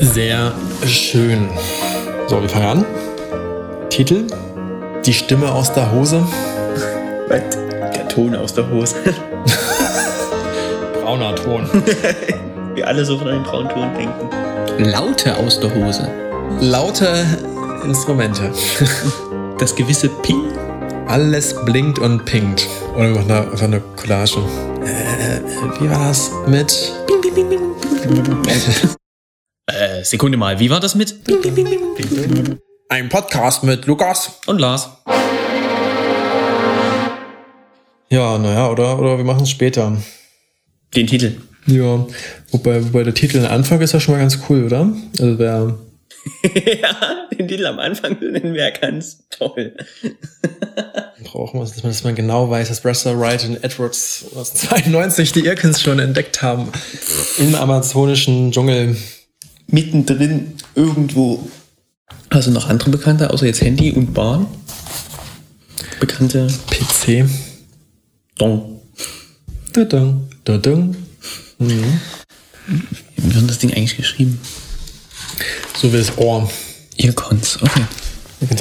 Sehr schön. So, wir fangen an. Titel: Die Stimme aus der Hose. Was? Der Ton aus der Hose. Brauner Ton. Wir alle so von einem braunen Ton denken. Laute aus der Hose. Laute Instrumente. Das gewisse Ping. Alles blinkt und pinkt. Oder wir machen da einfach eine Collage. Äh, wie war das mit? Äh, Sekunde mal, wie war das mit? Ein Podcast mit Lukas. Und Lars. Ja, naja, oder, oder wir machen es später. Den Titel. Ja, wobei, wobei der Titel am Anfang ist ja schon mal ganz cool, oder? Also wer, ja, den Titel am Anfang nennen wir ganz toll. braucht man, dass man, dass man genau weiß, dass Brester Wright und Edwards aus 92 die Irkens schon entdeckt haben. Im amazonischen Dschungel. Mittendrin irgendwo. Du noch andere Bekannte, außer jetzt Handy und Bahn? Bekannte. PC. Dong. Dadung, dadung. Mhm. Wie wird das Ding eigentlich geschrieben? So wie das Ohr. Earcons, okay.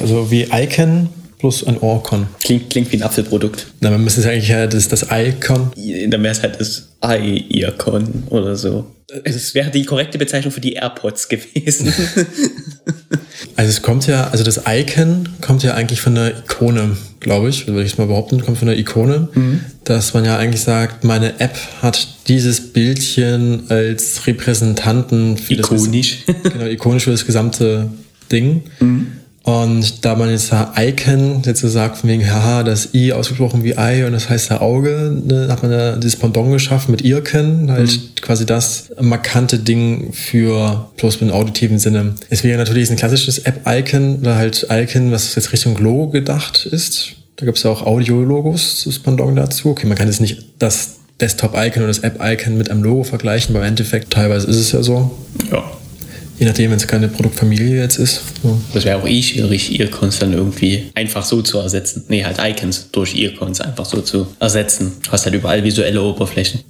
Also wie Icon plus ein Ohrcon. Klingt, klingt wie ein Apfelprodukt. Na, man müsste es eigentlich ja das, das Icon. Dann wäre es halt das i-Earcon oder so. Es wäre die korrekte Bezeichnung für die AirPods gewesen. Also es kommt ja, also das Icon kommt ja eigentlich von der Ikone, glaube ich, würde ich es mal behaupten, kommt von der Ikone, dass man ja eigentlich sagt, meine App hat dieses Bildchen als Repräsentanten für Ikonisch. das genau, ikonisch für das gesamte Ding. Und da man jetzt da Icon jetzt so sagt, von wegen, haha, das I ausgesprochen wie Ei und das heißt ja Auge, ne, hat man ja dieses Pendant geschaffen mit Irken, halt quasi das markante Ding für bloß mit auditiven Sinne. Es wäre natürlich ein klassisches App-Icon oder halt Icon, was jetzt Richtung Logo gedacht ist. Da gibt es ja auch Audio-Logos, das Pendant dazu. Okay, man kann jetzt nicht das Desktop-Icon oder das App-Icon mit einem Logo vergleichen, aber im Endeffekt teilweise ist es ja so. ja. Je nachdem, wenn es keine Produktfamilie jetzt ist. So. Das wäre auch eh schwierig, Earcons dann irgendwie einfach so zu ersetzen. Nee, halt Icons durch Earcons einfach so zu ersetzen. Du hast halt überall visuelle Oberflächen.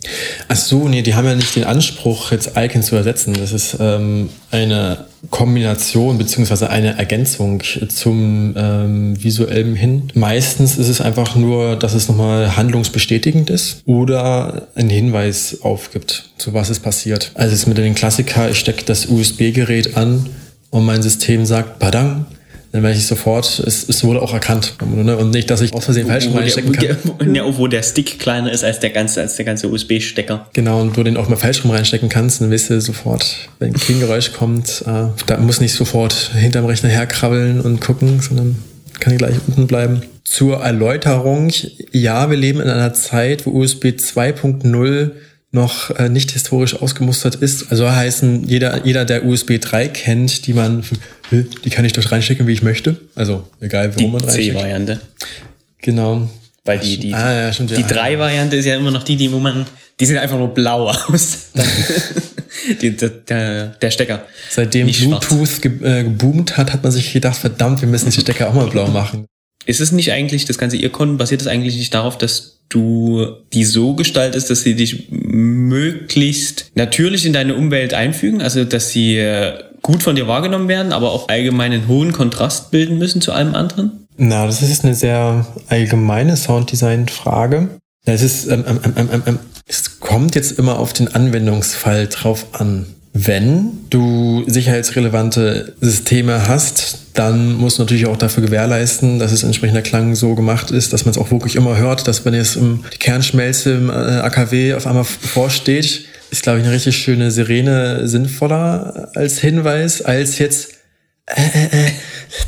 Ach so, nee, die haben ja nicht den Anspruch, jetzt Icon zu ersetzen. Das ist ähm, eine Kombination beziehungsweise eine Ergänzung zum ähm, visuellen hin. Meistens ist es einfach nur, dass es nochmal handlungsbestätigend ist oder einen Hinweis aufgibt, zu was ist passiert. Also es ist mit dem Klassiker, ich stecke das USB-Gerät an und mein System sagt, badang, dann werde ich sofort, es, es wurde auch erkannt. Ne? Und nicht, dass ich aus Versehen falsch reinstecken kann. der, ja, wo der Stick kleiner ist als der ganze, als der ganze USB-Stecker. Genau, und du den auch mal falsch rum reinstecken kannst, dann weißt du sofort, wenn kein Geräusch kommt, äh, da muss nicht sofort hinterm Rechner herkrabbeln und gucken, sondern kann gleich unten bleiben. Zur Erläuterung, ja, wir leben in einer Zeit, wo USB 2.0 noch äh, nicht historisch ausgemustert ist. Also heißen, jeder, jeder, der USB 3 kennt, die man, die kann ich dort reinstecken, wie ich möchte. Also egal, Die warum man reinsteckt. C-Variante. Genau. Weil die, die, Ah, ja, stimmt, die ja. 3-Variante ist ja immer noch die, die, wo man, die sieht einfach nur blau aus. die, der, der, Stecker. Seitdem. Bluetooth ge äh, geboomt hat, hat man sich gedacht, verdammt, wir müssen die Stecker auch mal blau machen. Ist es nicht eigentlich, das ganze Earcon, basiert es eigentlich nicht darauf, dass du die so gestaltest, dass sie dich möglichst natürlich in deine Umwelt einfügen, also dass sie äh, gut von dir wahrgenommen werden, aber auch allgemein einen hohen Kontrast bilden müssen zu allem anderen? Na, das ist eine sehr allgemeine Sounddesign-Frage. Es ist, ähm, ähm, ähm, ähm, ähm, es kommt jetzt immer auf den Anwendungsfall drauf an. Wenn du sicherheitsrelevante Systeme hast, dann musst du natürlich auch dafür gewährleisten, dass es entsprechender Klang so gemacht ist, dass man es auch wirklich immer hört, dass wenn jetzt die Kernschmelze im äh, AKW auf einmal bevorsteht, ist, glaube ich, eine richtig schöne Sirene sinnvoller als Hinweis, als jetzt äh, äh, äh,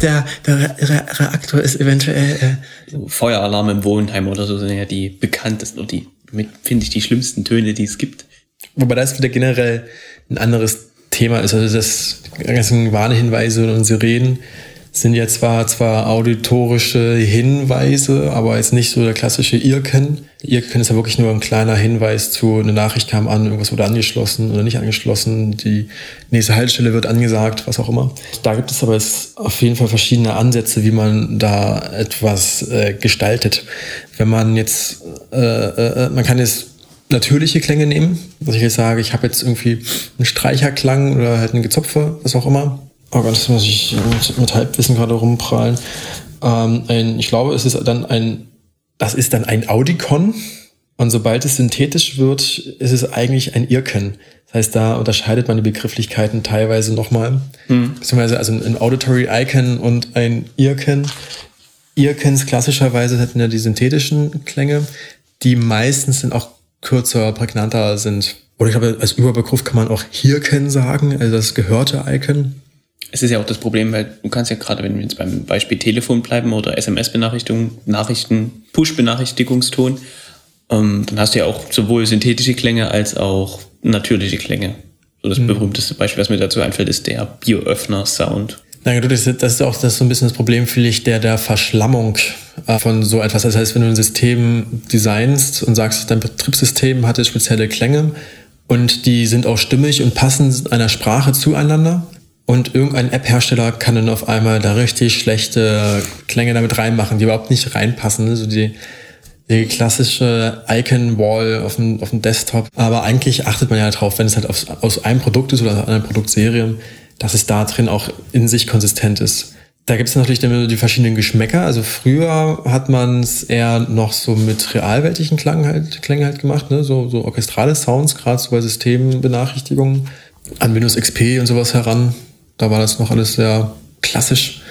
der, der Re Reaktor ist eventuell äh, Feueralarm im Wohnheim oder so sind ja die bekanntesten und die, finde ich, die schlimmsten Töne, die es gibt. Wobei das wieder generell ein anderes Thema ist. Also das ganzen Warnhinweise und Sirenen sind ja zwar, zwar auditorische Hinweise, aber jetzt nicht so der klassische Irken. Irken ist ja wirklich nur ein kleiner Hinweis zu, eine Nachricht kam an, irgendwas wurde angeschlossen oder nicht angeschlossen, die nächste Haltestelle wird angesagt, was auch immer. Da gibt es aber jetzt auf jeden Fall verschiedene Ansätze, wie man da etwas äh, gestaltet. Wenn man jetzt, äh, äh, man kann jetzt natürliche Klänge nehmen. Dass ich jetzt sage, ich habe jetzt irgendwie einen Streicherklang oder halt einen Gezupfer, was auch immer. Oh Gott, das muss ich mit, mit Halbwissen gerade rumprallen. Ähm, ein, ich glaube, es ist dann ein, das ist dann ein Audicon. Und sobald es synthetisch wird, ist es eigentlich ein Irken. Das heißt, da unterscheidet man die Begrifflichkeiten teilweise nochmal. Mhm. Beziehungsweise also ein Auditory Icon und ein Irken. Irkens klassischerweise hätten ja die synthetischen Klänge, die meistens sind auch kürzer, prägnanter sind. Oder ich glaube, als Überbegriff kann man auch Hirken sagen, also das gehörte Icon. Es ist ja auch das Problem, weil du kannst ja gerade, wenn wir jetzt beim Beispiel Telefon bleiben oder SMS-Benachrichtigung, Nachrichten, Push-Benachrichtigungston, ähm, dann hast du ja auch sowohl synthetische Klänge als auch natürliche Klänge. So das mhm. berühmteste Beispiel, was mir dazu einfällt, ist der Bioöffner-Sound. Na gut, das ist, auch das ist so ein bisschen das Problem, finde ich, der, der Verschlammung äh, von so etwas. Das heißt, wenn du ein System designst und sagst, dein Betriebssystem hatte spezielle Klänge und die sind auch stimmig und passen einer Sprache zueinander und irgendein App-Hersteller kann dann auf einmal da richtig schlechte Klänge damit reinmachen, die überhaupt nicht reinpassen. Ne? So die, die klassische Icon-Wall auf dem, auf dem Desktop. Aber eigentlich achtet man ja drauf, wenn es halt aus, aus einem Produkt ist oder aus einer Produktserie, dass es da drin auch in sich konsistent ist. Da gibt es natürlich dann die verschiedenen Geschmäcker. Also früher hat man es eher noch so mit realweltlichen Klang halt, Klängen halt gemacht, ne? so, so orchestrale Sounds, gerade so bei Systembenachrichtigungen an Windows XP und sowas heran. Da war das noch alles sehr klassisch.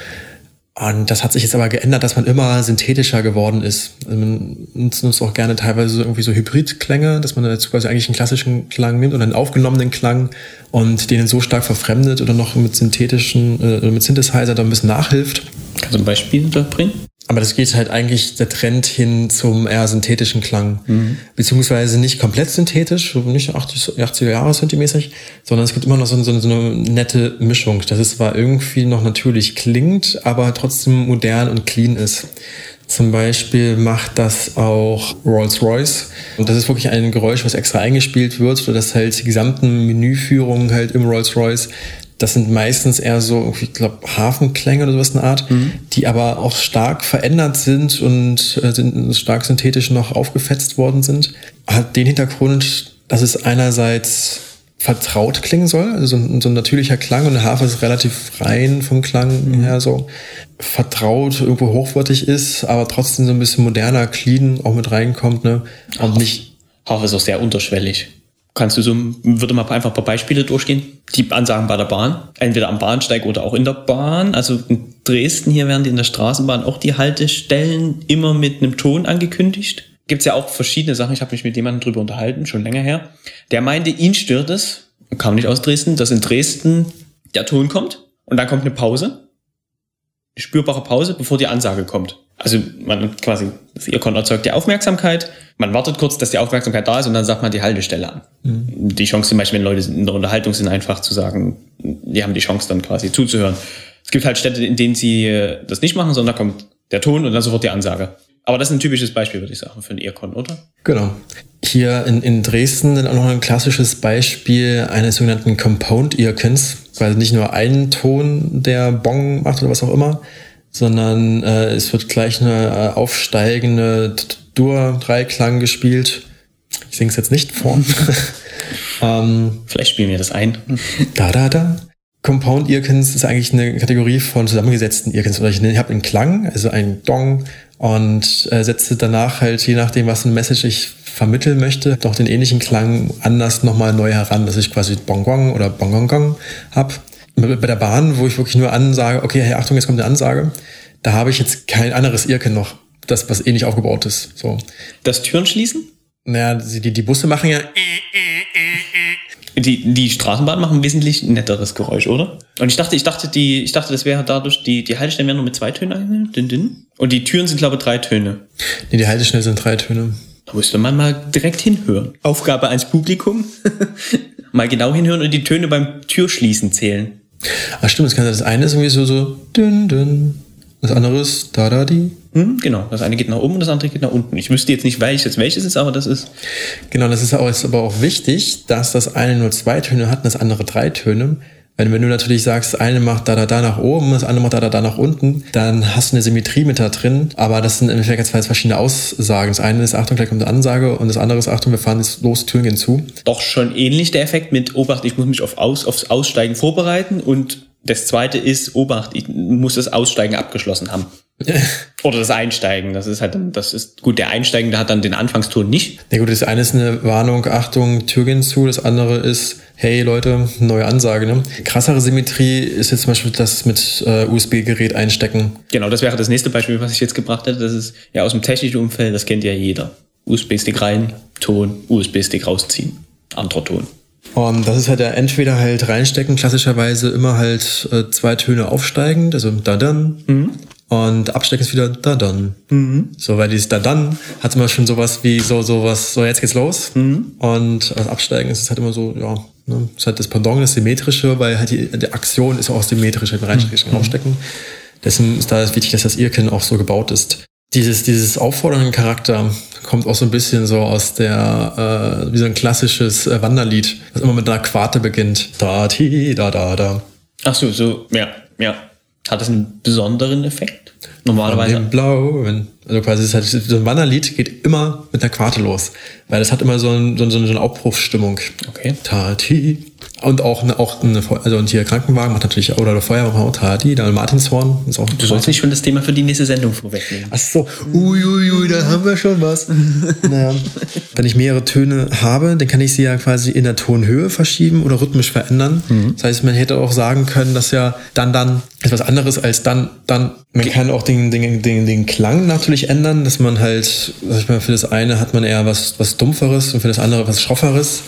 Und das hat sich jetzt aber geändert, dass man immer synthetischer geworden ist. Also man nutzt auch gerne teilweise irgendwie so Hybridklänge, dass man dazu quasi eigentlich einen klassischen Klang nimmt und einen aufgenommenen Klang und den so stark verfremdet oder noch mit synthetischen, äh, mit Synthesizer da ein bisschen nachhilft. Kannst du ein Beispiel da bringen? Aber das geht halt eigentlich der Trend hin zum eher synthetischen Klang. Mhm. Beziehungsweise nicht komplett synthetisch, nicht 80, 80er Jahre synthemäßig, sondern es gibt immer noch so, so, so, eine nette Mischung, dass es zwar irgendwie noch natürlich klingt, aber trotzdem modern und clean ist. Zum Beispiel macht das auch Rolls-Royce. Und das ist wirklich ein Geräusch, was extra eingespielt wird, sodass halt die gesamten Menüführungen halt im Rolls-Royce das sind meistens eher so, ich glaube, Hafenklänge oder sowas in der Art, mhm. die aber auch stark verändert sind und äh, sind stark synthetisch noch aufgefetzt worden sind. Hat den Hintergrund, dass es einerseits vertraut klingen soll, also so ein, so ein natürlicher Klang und der Hafer ist relativ rein vom Klang mhm. her so vertraut, irgendwo hochwertig ist, aber trotzdem so ein bisschen moderner, clean auch mit reinkommt, ne? Und nicht. Hafer ist auch sehr unterschwellig. Kannst du so, würde mal einfach ein paar Beispiele durchgehen? Die Ansagen bei der Bahn, entweder am Bahnsteig oder auch in der Bahn. Also in Dresden hier werden die in der Straßenbahn auch die Haltestellen immer mit einem Ton angekündigt. Gibt's ja auch verschiedene Sachen. Ich habe mich mit jemandem drüber unterhalten, schon länger her. Der meinte, ihn stört es, kam nicht aus Dresden, dass in Dresden der Ton kommt und dann kommt eine Pause. Eine spürbare Pause, bevor die Ansage kommt. Also man quasi, das Earcon erzeugt die Aufmerksamkeit man wartet kurz, dass die Aufmerksamkeit da ist und dann sagt man die Haltestelle an. Mhm. Die Chance zum Beispiel, wenn Leute in der Unterhaltung sind, einfach zu sagen, die haben die Chance dann quasi zuzuhören. Es gibt halt Städte, in denen sie äh, das nicht machen, sondern da kommt der Ton und dann sofort die Ansage. Aber das ist ein typisches Beispiel, würde ich sagen, für ein Earcon, oder? Genau. Hier in, in Dresden dann auch noch ein klassisches Beispiel eines sogenannten Compound Earcons, weil nicht nur ein Ton der Bong macht oder was auch immer, sondern äh, es wird gleich eine äh, aufsteigende Dur-Dreiklang gespielt. Ich singe es jetzt nicht vor. ähm, Vielleicht spielen wir das ein. Da, da, da. Compound Earkins ist eigentlich eine Kategorie von zusammengesetzten Earkins. Oder ich habe einen Klang, also einen Dong, und äh, setze danach halt, je nachdem, was ein Message ich vermitteln möchte, noch den ähnlichen Klang anders nochmal neu heran, dass ich quasi Bongong oder Bongongong habe. Bei der Bahn, wo ich wirklich nur ansage, okay, hey, Achtung, jetzt kommt eine Ansage, da habe ich jetzt kein anderes Earkin noch das, was ähnlich aufgebaut ist. So. Das Türen schließen? Naja, die, die Busse machen ja. Die, die Straßenbahnen machen wesentlich netteres Geräusch, oder? Und ich dachte, ich dachte, die, ich dachte, das wäre dadurch, die, die Haltestellen wären nur mit zwei Tönen angenehm. Und die Türen sind, glaube ich, drei Töne. Nee, die Haltestellen sind drei Töne. Da müsste man mal direkt hinhören. Aufgabe ans Publikum. mal genau hinhören und die Töne beim Türschließen zählen. Ach stimmt, das, kann, das eine ist irgendwie so, so dünn, dünn. Das andere ist da, da, die. Hm, genau, das eine geht nach oben und das andere geht nach unten. Ich wüsste jetzt nicht, welches welches ist, aber das ist. Genau, das ist, auch, ist aber auch wichtig, dass das eine nur zwei Töne hat und das andere drei Töne, Wenn, wenn du natürlich sagst, das eine macht da, da, da nach oben, das andere macht da, da, da nach unten, dann hast du eine Symmetrie mit da drin. Aber das sind im Endeffekt zwei verschiedene Aussagen. Das eine ist, Achtung, gleich kommt eine Ansage und das andere ist, Achtung, wir fahren jetzt los, Türen gehen zu. Doch schon ähnlich der Effekt mit Obacht, ich muss mich auf Aus, aufs Aussteigen vorbereiten und das zweite ist, Obacht, ich muss das Aussteigen abgeschlossen haben. Oder das Einsteigen. Das ist halt, das ist gut. Der Einsteigende hat dann den Anfangston nicht. Ja gut, das eine ist eine Warnung, Achtung, Tür gehen zu. Das andere ist, hey Leute, neue Ansage. Ne? Krassere Symmetrie ist jetzt zum Beispiel das mit äh, USB-Gerät einstecken. Genau, das wäre das nächste Beispiel, was ich jetzt gebracht hätte. Das ist ja aus dem technischen Umfeld, das kennt ja jeder. USB-Stick rein, Ton, USB-Stick rausziehen. Anderer Ton. Und das ist halt ja entweder halt reinstecken, klassischerweise immer halt äh, zwei Töne aufsteigend, also da dann. Und abstecken ist wieder da dann. So, weil dieses da dann hat immer schon sowas wie so, sowas, so jetzt geht's los. Und das Absteigen ist halt immer so, ja, ne, ist halt das Pendant, das Symmetrische, weil halt die, die Aktion ist auch symmetrisch, halt reinstecken, rausstecken. Deswegen ist da wichtig, dass das Irken auch so gebaut ist. Dieses, dieses auffordernden Charakter kommt auch so ein bisschen so aus der, äh, wie so ein klassisches äh, Wanderlied, das immer mit einer Quarte beginnt. Da, ti, da, da, da. Ach so, so, ja, ja. Hat das einen besonderen Effekt? Von Normalerweise. dem blauen. Also quasi ist halt, so ein Wanderlied geht immer mit einer Quarte los. Weil das hat immer so, ein, so, ein, so eine Aufbruchsstimmung. Okay. Tati. Und auch eine, auch eine, also und hier Krankenwagen macht natürlich, oder der Feuerwagen auch Tati, dann Martinshorn ist auch. Du sollst nicht schon das Thema für die nächste Sendung vorwegnehmen. Ach so, uiuiui, ui, da haben wir schon was. naja. Wenn ich mehrere Töne habe, dann kann ich sie ja quasi in der Tonhöhe verschieben oder rhythmisch verändern. Das heißt, man hätte auch sagen können, dass ja dann, dann etwas anderes als dann, dann. Man kann auch den, den, den, den Klang natürlich ändern, dass man halt, sag ich mal, für das eine hat man eher was, was Dumpferes und für das andere was Schrofferes.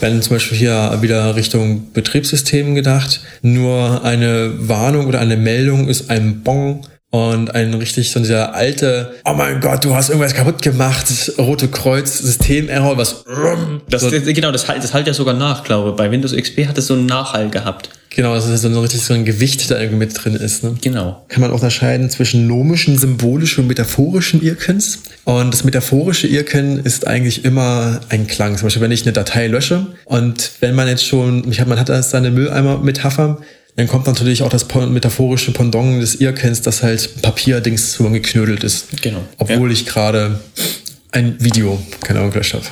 Wenn zum Beispiel hier wieder Richtung Betriebssystem gedacht, nur eine Warnung oder eine Meldung ist ein Bong und ein richtig so dieser alte, oh mein Gott, du hast irgendwas kaputt gemacht, rote Kreuz, Systemerror, was. Das, so, genau, das halt, das halt ja sogar nach, glaube ich. Bei Windows XP hat es so einen Nachhall gehabt. Genau, das ist so ein richtig so ein Gewicht, da irgendwie mit drin ist. Ne? Genau. Kann man auch unterscheiden zwischen nomischen, symbolischen und metaphorischen Irkens. Und das metaphorische Irken ist eigentlich immer ein Klang. Zum Beispiel, wenn ich eine Datei lösche und wenn man jetzt schon, ich hab, man hat da seine Mülleimer-Metapher, dann kommt natürlich auch das metaphorische Pendant des Irkens, dass halt Papierdings zusammengeknödelt ist. Genau. Obwohl ich gerade ein Video, keine Ahnung, gelöscht habe.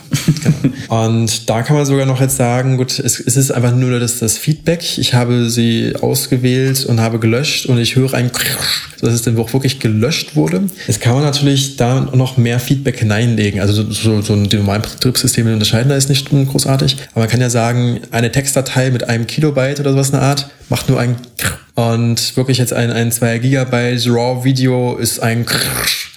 genau. Und da kann man sogar noch jetzt sagen, gut, es, es ist einfach nur das, das Feedback. Ich habe sie ausgewählt und habe gelöscht und ich höre ein dass es dann auch wirklich gelöscht wurde. Jetzt kann man natürlich da noch mehr Feedback hineinlegen. Also so, so, so die normalen Betriebssysteme unterscheiden da ist nicht großartig. Aber man kann ja sagen, eine Textdatei mit einem Kilobyte oder sowas der Art macht nur ein und wirklich jetzt ein, ein 2 Gigabyte RAW-Video ist ein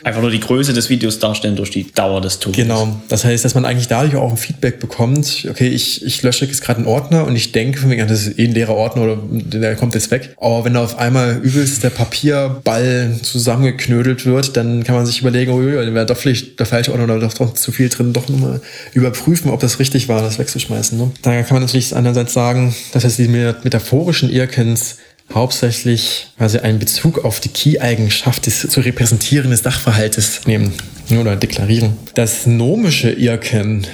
Einfach nur die Größe des Videos darstellen durch die Dauer des Tons. Genau. Das heißt, dass man eigentlich dadurch auch ein Feedback bekommt. Okay, ich, ich lösche jetzt gerade einen Ordner und ich denke von mir, das ist eh ein leerer Ordner oder der kommt jetzt weg. Aber wenn da auf einmal übelst der Papierball zusammengeknödelt wird, dann kann man sich überlegen, oh, da wäre doch vielleicht der falsche Ordner oder doch, zu viel drin, doch nochmal überprüfen, ob das richtig war, das wegzuschmeißen. Ne? Da kann man natürlich einerseits sagen, dass heißt, die metaphorischen Irkens hauptsächlich quasi einen Bezug auf die Key-Eigenschaft des zu repräsentierenden Sachverhaltes nehmen oder deklarieren. Das nomische Irken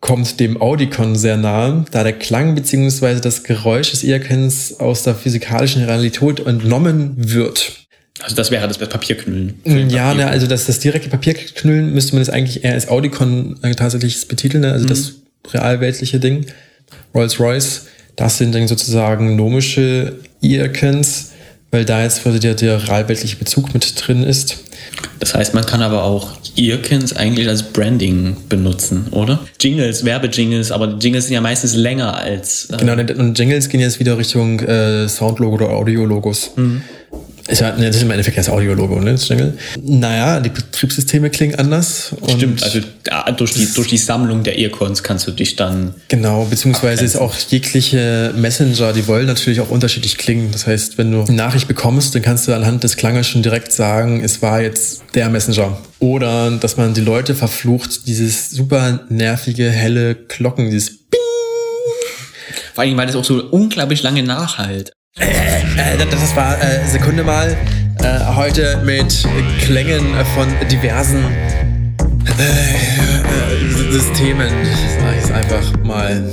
kommt dem Audikon sehr nahe, da der Klang bzw. das Geräusch des Irkens aus der physikalischen Realität entnommen wird. Also das wäre das Papierknüllen. Ja, ne, also das, das direkte Papierknüllen müsste man das eigentlich eher als Audikon äh, tatsächlich betiteln, ne? also das realweltliche Ding. Rolls-Royce, das sind dann sozusagen nomische Irkens, weil da jetzt quasi der, der realweltliche Bezug mit drin ist. Das heißt, man kann aber auch Irkens eigentlich als Branding benutzen, oder? Jingles, Werbejingles, aber die Jingles sind ja meistens länger als. Äh, Genau, und Jingles gehen jetzt wieder Richtung äh, Soundlogo oder Audiologos. Ist ja, ne, das ist im Endeffekt das Audiologo, ne, Jingle. Naja, die Betriebssysteme klingen anders. Stimmt, also durch, die, durch die Sammlung der Earcons kannst du dich dann. Genau, beziehungsweise ist auch jegliche Messenger, die wollen natürlich auch unterschiedlich klingen. Das heißt, wenn du eine Nachricht bekommst, dann kannst du anhand des Klanges schon direkt sagen, es war jetzt der Messenger. Oder dass man die Leute verflucht, dieses super nervige, helle Glocken, dieses Bing. Vor allem, weil das auch so unglaublich lange nachhalt. Äh, das- das war äh, Sekunde mal. Äh, heute mit Klängen von diversen äh, äh, Systemen. Sag ich es einfach mal.